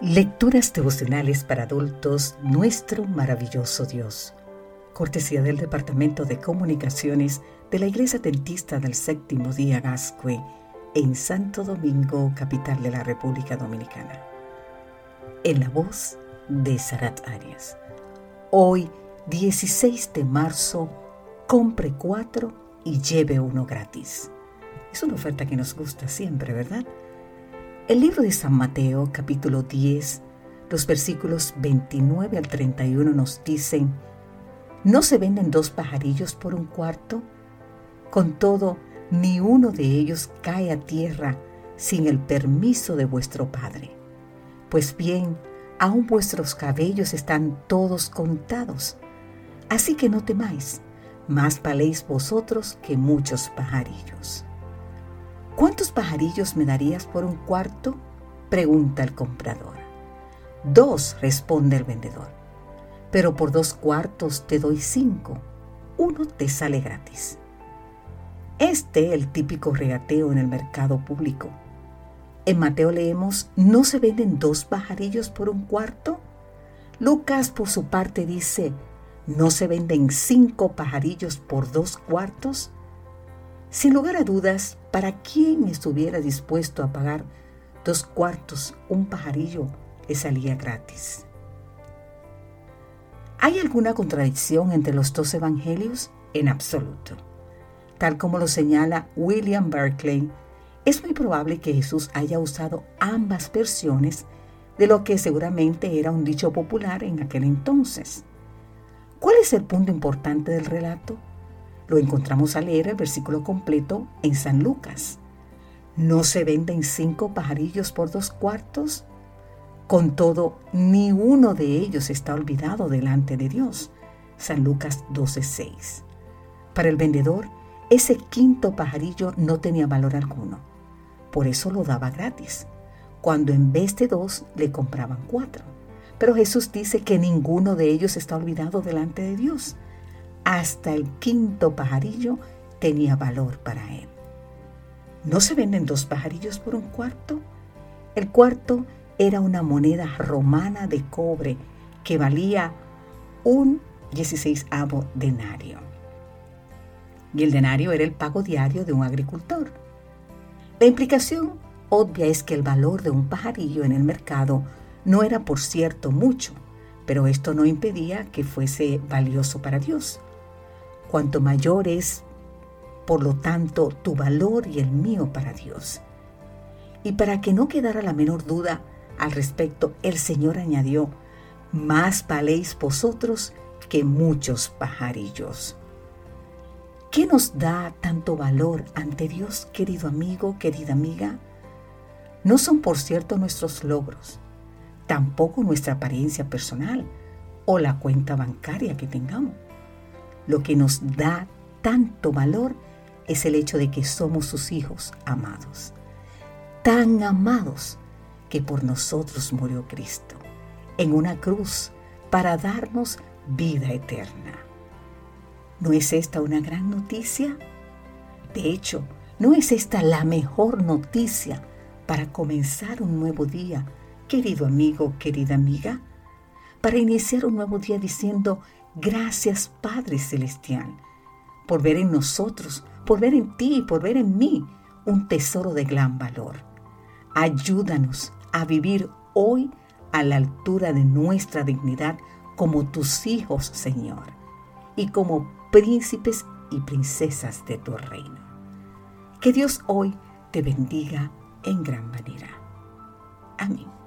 Lecturas devocionales para adultos, nuestro maravilloso Dios. Cortesía del Departamento de Comunicaciones de la Iglesia Dentista del Séptimo Día Gascue en Santo Domingo, capital de la República Dominicana. En la voz de Sarat Arias. Hoy, 16 de marzo, compre cuatro y lleve uno gratis. Es una oferta que nos gusta siempre, ¿verdad? El libro de San Mateo, capítulo 10, los versículos 29 al 31 nos dicen, ¿no se venden dos pajarillos por un cuarto? Con todo, ni uno de ellos cae a tierra sin el permiso de vuestro Padre. Pues bien, aún vuestros cabellos están todos contados. Así que no temáis, más valéis vosotros que muchos pajarillos. ¿Cuántos pajarillos me darías por un cuarto? pregunta el comprador. Dos, responde el vendedor. Pero por dos cuartos te doy cinco. Uno te sale gratis. Este el típico regateo en el mercado público. En Mateo leemos, ¿no se venden dos pajarillos por un cuarto? Lucas por su parte dice, ¿no se venden cinco pajarillos por dos cuartos? Sin lugar a dudas, para quien estuviera dispuesto a pagar dos cuartos, un pajarillo le salía gratis. ¿Hay alguna contradicción entre los dos evangelios? En absoluto. Tal como lo señala William Berkeley, es muy probable que Jesús haya usado ambas versiones de lo que seguramente era un dicho popular en aquel entonces. ¿Cuál es el punto importante del relato? Lo encontramos a leer el versículo completo en San Lucas. ¿No se venden cinco pajarillos por dos cuartos? Con todo, ni uno de ellos está olvidado delante de Dios. San Lucas 12:6. Para el vendedor, ese quinto pajarillo no tenía valor alguno. Por eso lo daba gratis, cuando en vez de dos le compraban cuatro. Pero Jesús dice que ninguno de ellos está olvidado delante de Dios hasta el quinto pajarillo tenía valor para él. ¿No se venden dos pajarillos por un cuarto? El cuarto era una moneda romana de cobre que valía un 16 denario. Y el denario era el pago diario de un agricultor. La implicación obvia es que el valor de un pajarillo en el mercado no era por cierto mucho, pero esto no impedía que fuese valioso para Dios cuanto mayor es, por lo tanto, tu valor y el mío para Dios. Y para que no quedara la menor duda al respecto, el Señor añadió, más valéis vosotros que muchos pajarillos. ¿Qué nos da tanto valor ante Dios, querido amigo, querida amiga? No son, por cierto, nuestros logros, tampoco nuestra apariencia personal o la cuenta bancaria que tengamos. Lo que nos da tanto valor es el hecho de que somos sus hijos amados. Tan amados que por nosotros murió Cristo en una cruz para darnos vida eterna. ¿No es esta una gran noticia? De hecho, ¿no es esta la mejor noticia para comenzar un nuevo día, querido amigo, querida amiga? Para iniciar un nuevo día diciendo, Gracias Padre Celestial por ver en nosotros, por ver en ti, por ver en mí un tesoro de gran valor. Ayúdanos a vivir hoy a la altura de nuestra dignidad como tus hijos, Señor, y como príncipes y princesas de tu reino. Que Dios hoy te bendiga en gran manera. Amén.